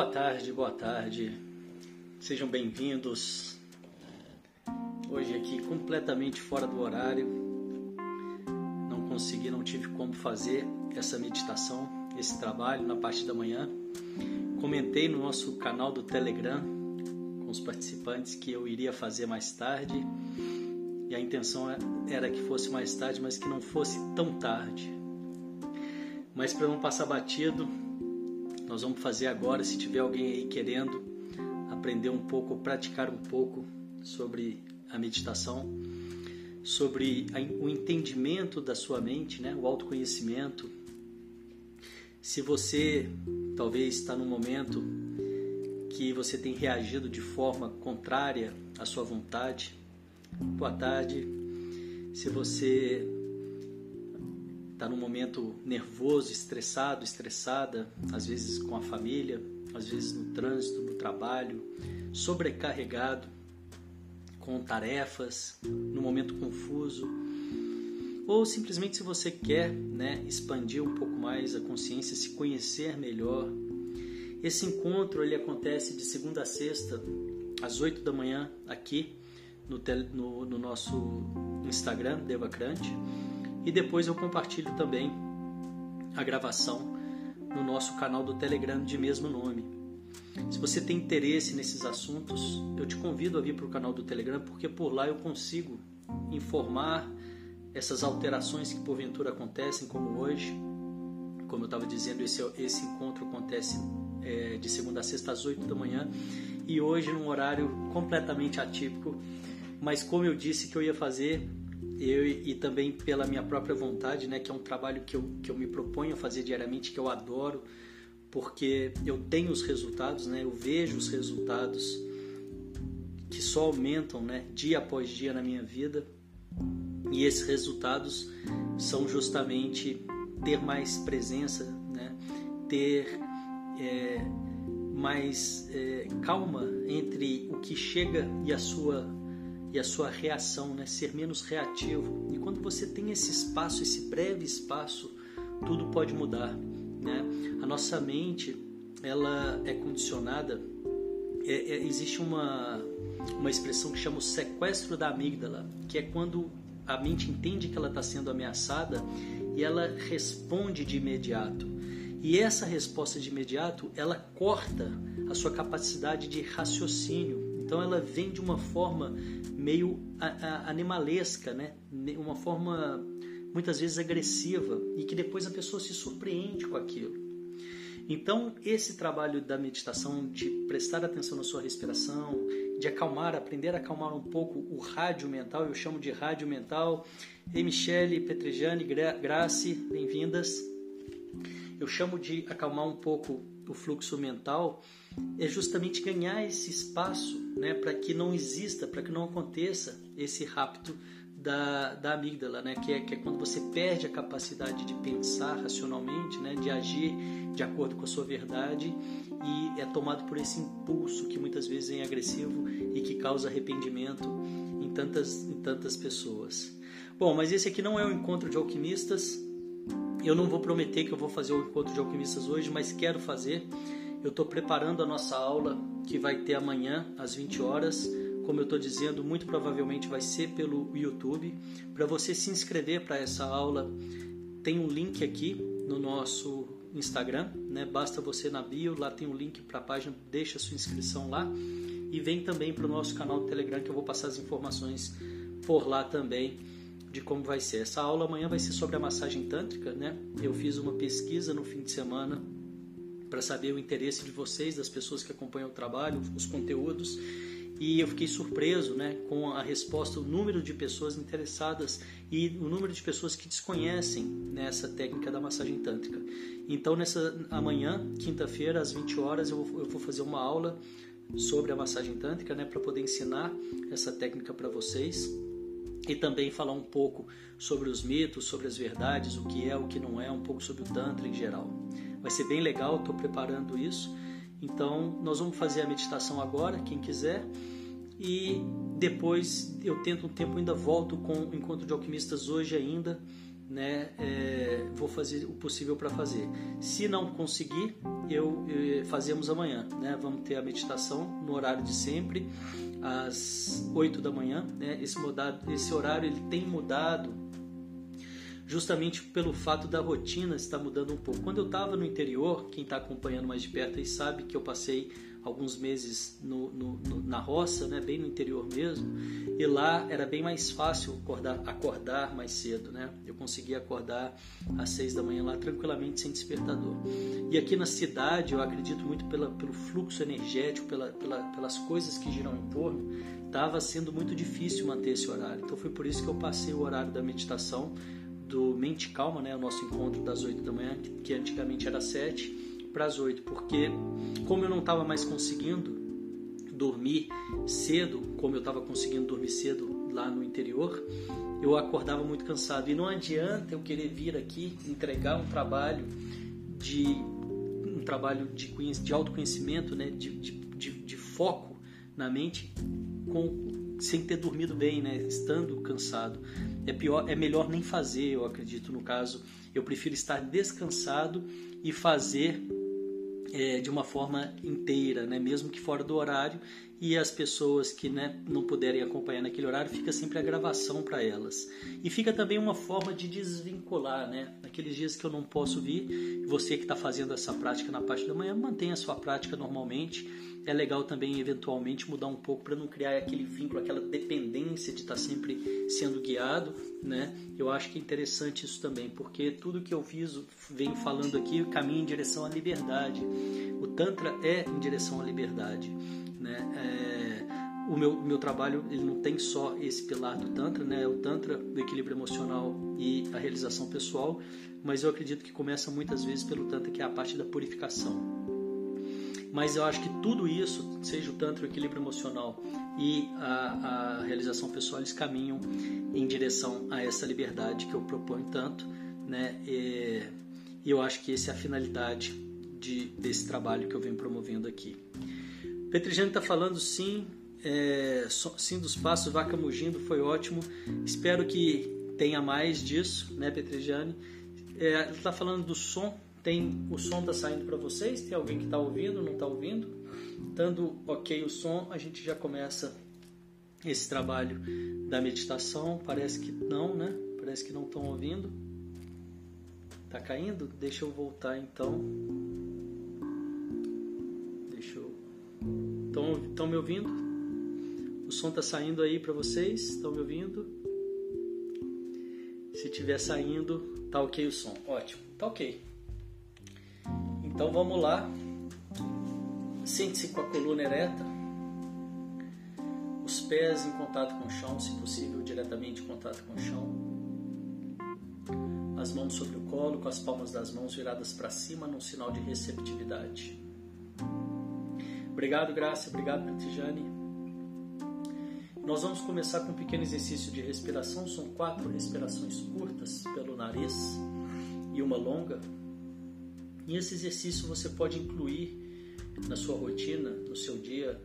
Boa tarde, boa tarde. Sejam bem-vindos. Hoje aqui completamente fora do horário. Não consegui, não tive como fazer essa meditação, esse trabalho na parte da manhã. Comentei no nosso canal do Telegram com os participantes que eu iria fazer mais tarde. E a intenção era que fosse mais tarde, mas que não fosse tão tarde. Mas para não passar batido, nós vamos fazer agora. Se tiver alguém aí querendo aprender um pouco, praticar um pouco sobre a meditação, sobre o entendimento da sua mente, né? o autoconhecimento. Se você talvez está num momento que você tem reagido de forma contrária à sua vontade, boa tarde. Se você está num momento nervoso, estressado, estressada, às vezes com a família, às vezes no trânsito, no trabalho, sobrecarregado, com tarefas, no momento confuso, ou simplesmente se você quer né, expandir um pouco mais a consciência, se conhecer melhor. Esse encontro ele acontece de segunda a sexta, às 8 da manhã, aqui no, no, no nosso Instagram, Devacrante e depois eu compartilho também a gravação no nosso canal do Telegram de mesmo nome. Se você tem interesse nesses assuntos, eu te convido a vir para o canal do Telegram, porque por lá eu consigo informar essas alterações que porventura acontecem, como hoje. Como eu estava dizendo, esse, esse encontro acontece é, de segunda a sexta às 8 da manhã e hoje num horário completamente atípico. Mas como eu disse que eu ia fazer, eu e também pela minha própria vontade, né, que é um trabalho que eu, que eu me proponho a fazer diariamente, que eu adoro, porque eu tenho os resultados, né, eu vejo os resultados que só aumentam né, dia após dia na minha vida, e esses resultados são justamente ter mais presença, né, ter é, mais é, calma entre o que chega e a sua e a sua reação, né? ser menos reativo. E quando você tem esse espaço, esse breve espaço, tudo pode mudar. Né? A nossa mente ela é condicionada. É, é, existe uma, uma expressão que chama o sequestro da amígdala, que é quando a mente entende que ela está sendo ameaçada e ela responde de imediato. E essa resposta de imediato ela corta a sua capacidade de raciocínio. Então ela vem de uma forma meio animalesca, né? Uma forma muitas vezes agressiva e que depois a pessoa se surpreende com aquilo. Então, esse trabalho da meditação, de prestar atenção na sua respiração, de acalmar, aprender a acalmar um pouco o rádio mental, eu chamo de rádio mental. Ei, Michele, Petrejane, Grace, bem-vindas. Eu chamo de acalmar um pouco o fluxo mental é justamente ganhar esse espaço né, para que não exista, para que não aconteça esse rapto da, da amígdala, né, que, é, que é quando você perde a capacidade de pensar racionalmente, né, de agir de acordo com a sua verdade e é tomado por esse impulso que muitas vezes é agressivo e que causa arrependimento em tantas, em tantas pessoas. Bom, mas esse aqui não é o encontro de alquimistas. Eu não vou prometer que eu vou fazer o encontro de alquimistas hoje, mas quero fazer. Eu estou preparando a nossa aula que vai ter amanhã às 20 horas. Como eu estou dizendo, muito provavelmente vai ser pelo YouTube. Para você se inscrever para essa aula, tem um link aqui no nosso Instagram, né? Basta você na bio, lá tem um link para a página, deixa sua inscrição lá e vem também para o nosso canal do Telegram que eu vou passar as informações por lá também de como vai ser. Essa aula amanhã vai ser sobre a massagem tântrica, né? Eu fiz uma pesquisa no fim de semana para saber o interesse de vocês, das pessoas que acompanham o trabalho, os conteúdos. E eu fiquei surpreso né, com a resposta, o número de pessoas interessadas e o número de pessoas que desconhecem nessa técnica da massagem tântrica. Então, nessa amanhã, quinta-feira, às 20 horas, eu vou, eu vou fazer uma aula sobre a massagem tântrica né, para poder ensinar essa técnica para vocês e também falar um pouco sobre os mitos, sobre as verdades, o que é, o que não é, um pouco sobre o Tantra em geral. Vai ser bem legal, estou preparando isso. Então, nós vamos fazer a meditação agora, quem quiser, e depois eu tento um tempo, ainda volto com o Encontro de Alquimistas hoje ainda, né, é, vou fazer o possível para fazer. Se não conseguir, eu, eu, fazemos amanhã, né? Vamos ter a meditação no horário de sempre, às 8 da manhã, né? Esse, mudado, esse horário ele tem mudado justamente pelo fato da rotina estar mudando um pouco. Quando eu estava no interior, quem está acompanhando mais de perto aí sabe que eu passei alguns meses no, no, no, na roça, né, bem no interior mesmo, e lá era bem mais fácil acordar, acordar mais cedo, né? Eu conseguia acordar às seis da manhã lá tranquilamente sem despertador. E aqui na cidade, eu acredito muito pela, pelo fluxo energético, pela, pela, pelas coisas que giram em torno, estava sendo muito difícil manter esse horário. Então foi por isso que eu passei o horário da meditação do Mente Calma, né, o nosso encontro das 8 da manhã, que antigamente era 7, para as 8, porque como eu não estava mais conseguindo dormir cedo, como eu estava conseguindo dormir cedo lá no interior, eu acordava muito cansado. E não adianta eu querer vir aqui entregar um trabalho de um trabalho de, de autoconhecimento, né, de, de, de, de foco na mente, com, sem ter dormido bem, né, estando cansado é pior, é melhor nem fazer, eu acredito no caso. Eu prefiro estar descansado e fazer é, de uma forma inteira, né? mesmo que fora do horário, e as pessoas que né, não puderem acompanhar naquele horário, fica sempre a gravação para elas. E fica também uma forma de desvincular, né? Naqueles dias que eu não posso vir, você que está fazendo essa prática na parte da manhã, mantenha a sua prática normalmente é legal também eventualmente mudar um pouco para não criar aquele vínculo, aquela dependência de estar tá sempre sendo guiado, né? Eu acho que é interessante isso também, porque tudo que eu fiz, venho falando aqui, caminha em direção à liberdade. O tantra é em direção à liberdade, né? É, o meu, meu trabalho ele não tem só esse pilar do Tantra, né? o Tantra do equilíbrio emocional e a realização pessoal, mas eu acredito que começa muitas vezes pelo Tantra, que é a parte da purificação. Mas eu acho que tudo isso, seja o tanto o equilíbrio emocional e a, a realização pessoal, eles caminham em direção a essa liberdade que eu proponho tanto, né? E, eu acho que essa é a finalidade de, desse trabalho que eu venho promovendo aqui. Petrigiane está falando sim, é, sim dos passos, vaca mugindo, foi ótimo. Espero que tenha mais disso, né, Petrigiane? É, está falando do som tem o som está saindo para vocês? Tem alguém que está ouvindo, não está ouvindo? Dando ok o som, a gente já começa esse trabalho da meditação. Parece que não, né? Parece que não estão ouvindo. Tá caindo? Deixa eu voltar então. Deixa eu. Estão me ouvindo? O som está saindo aí para vocês? Estão me ouvindo? Se estiver saindo, tá ok o som. Ótimo, tá ok. Então vamos lá. Sente-se com a coluna ereta, os pés em contato com o chão, se possível, diretamente em contato com o chão. As mãos sobre o colo, com as palmas das mãos viradas para cima, num sinal de receptividade. Obrigado, Graça. Obrigado, Tijane. Nós vamos começar com um pequeno exercício de respiração. São quatro respirações curtas pelo nariz e uma longa e esse exercício você pode incluir na sua rotina, no seu dia,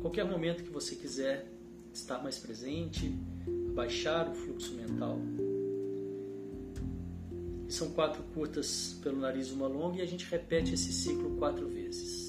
qualquer momento que você quiser estar mais presente, baixar o fluxo mental. E são quatro curtas pelo nariz, uma longa, e a gente repete esse ciclo quatro vezes.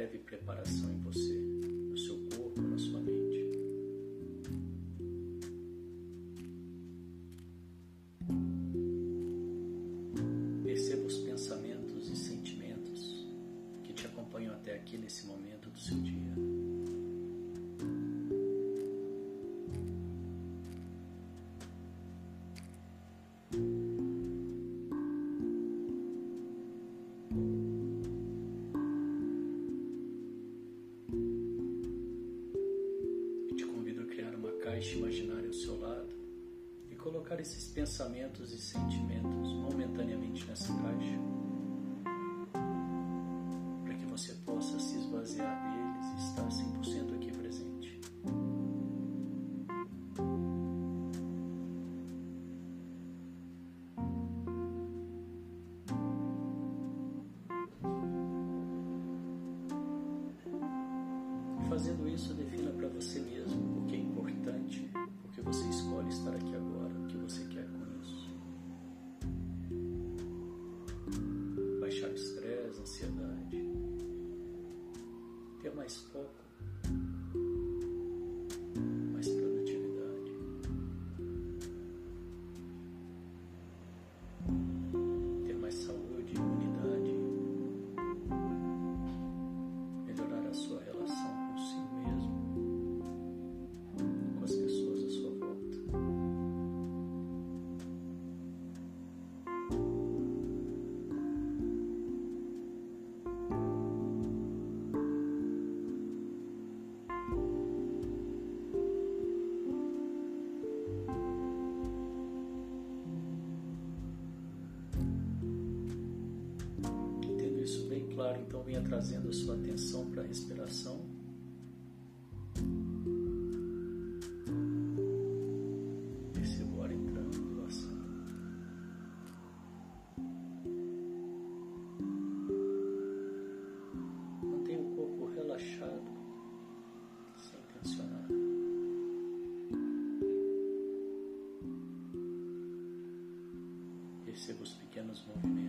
Breve preparação em você, pensamentos e sentimentos momentaneamente nessa caixa para que você possa se esvaziar deles e estar 100% aqui presente. Fazendo isso, defina para você mesmo o que é importante, o que você escolhe estar aqui agora, o que você quer atenção para a respiração. Perceba o ar entrando e o ar saindo. Mantenha o corpo relaxado, sem tensionar. Perceba os pequenos movimentos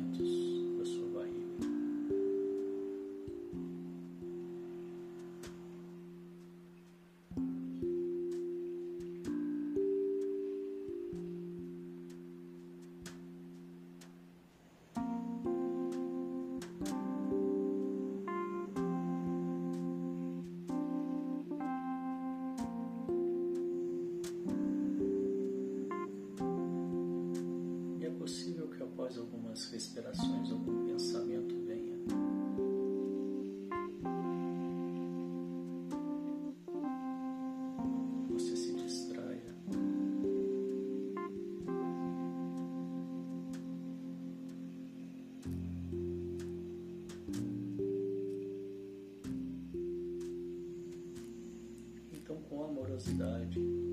I.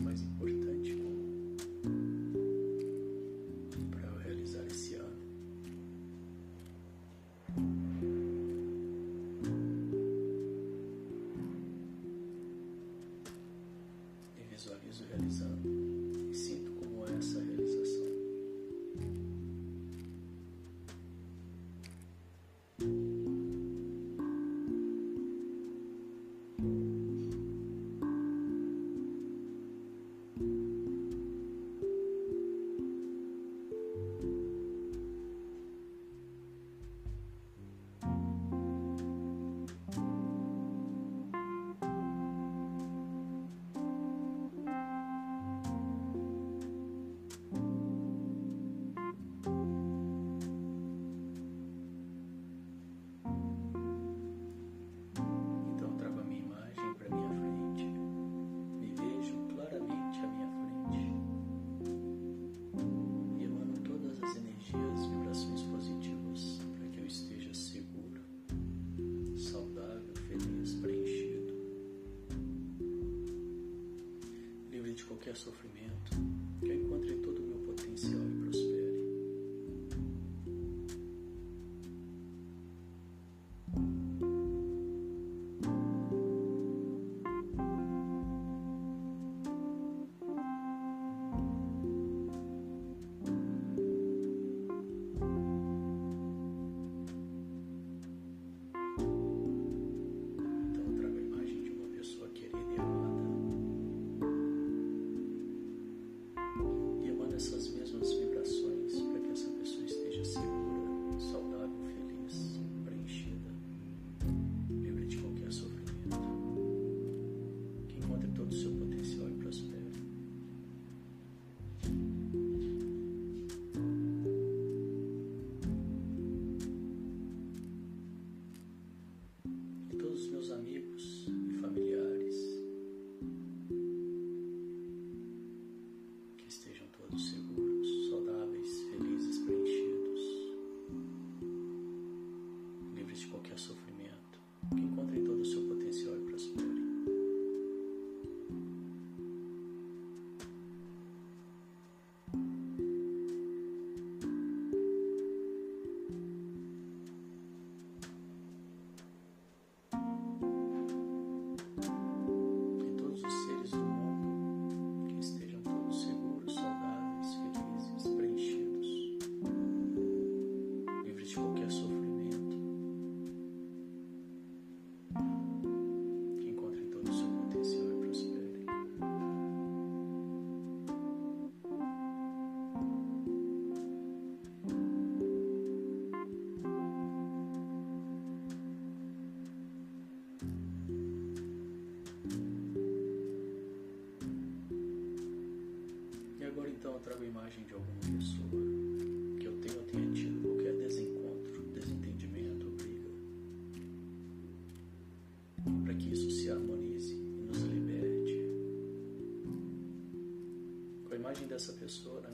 mais importante Qualquer sofrimento, dessa pessoa na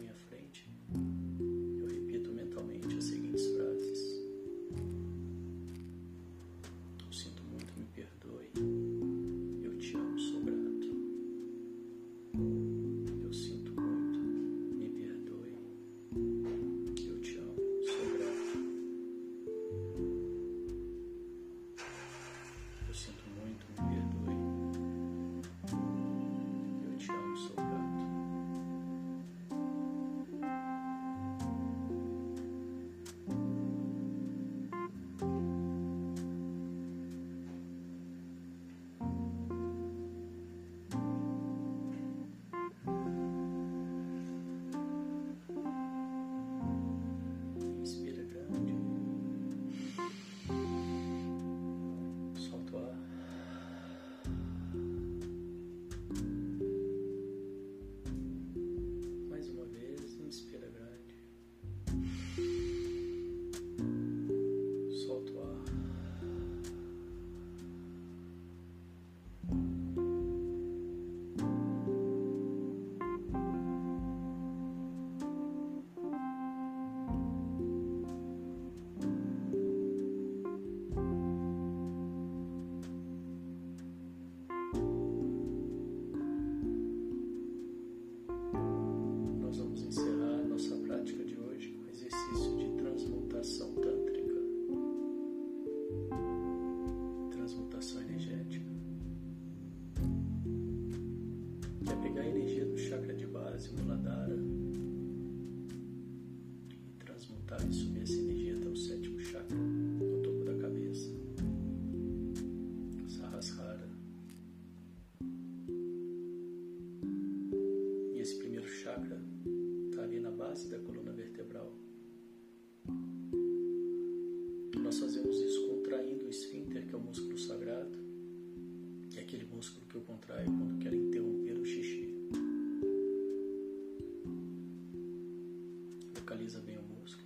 valoriza bem o músico.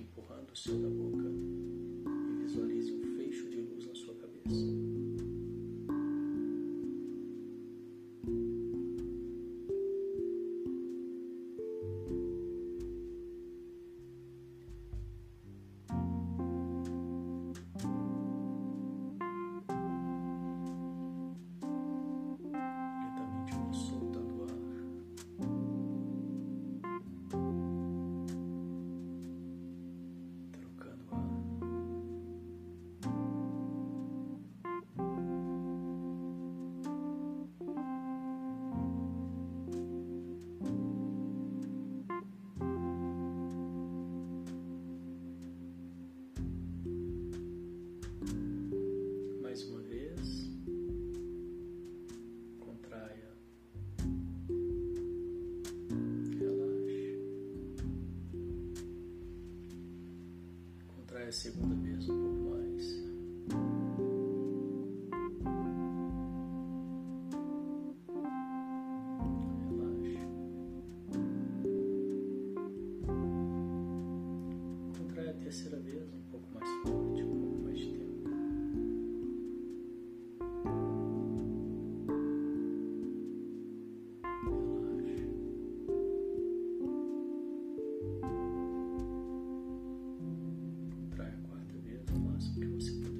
empurrando o céu da boca. segunda It was important.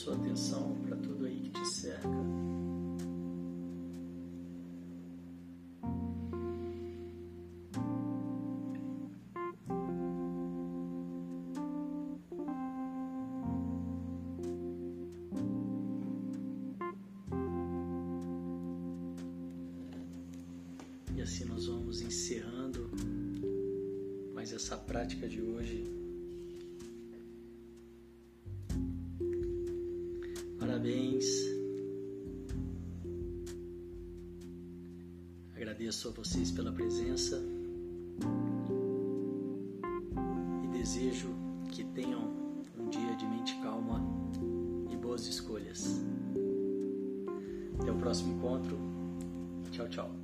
Sua atenção para tudo aí que te cerca. E assim nós vamos encerrando mais essa prática de hoje. Agradeço a vocês pela presença e desejo que tenham um dia de mente calma e boas escolhas. Até o próximo encontro. Tchau, tchau.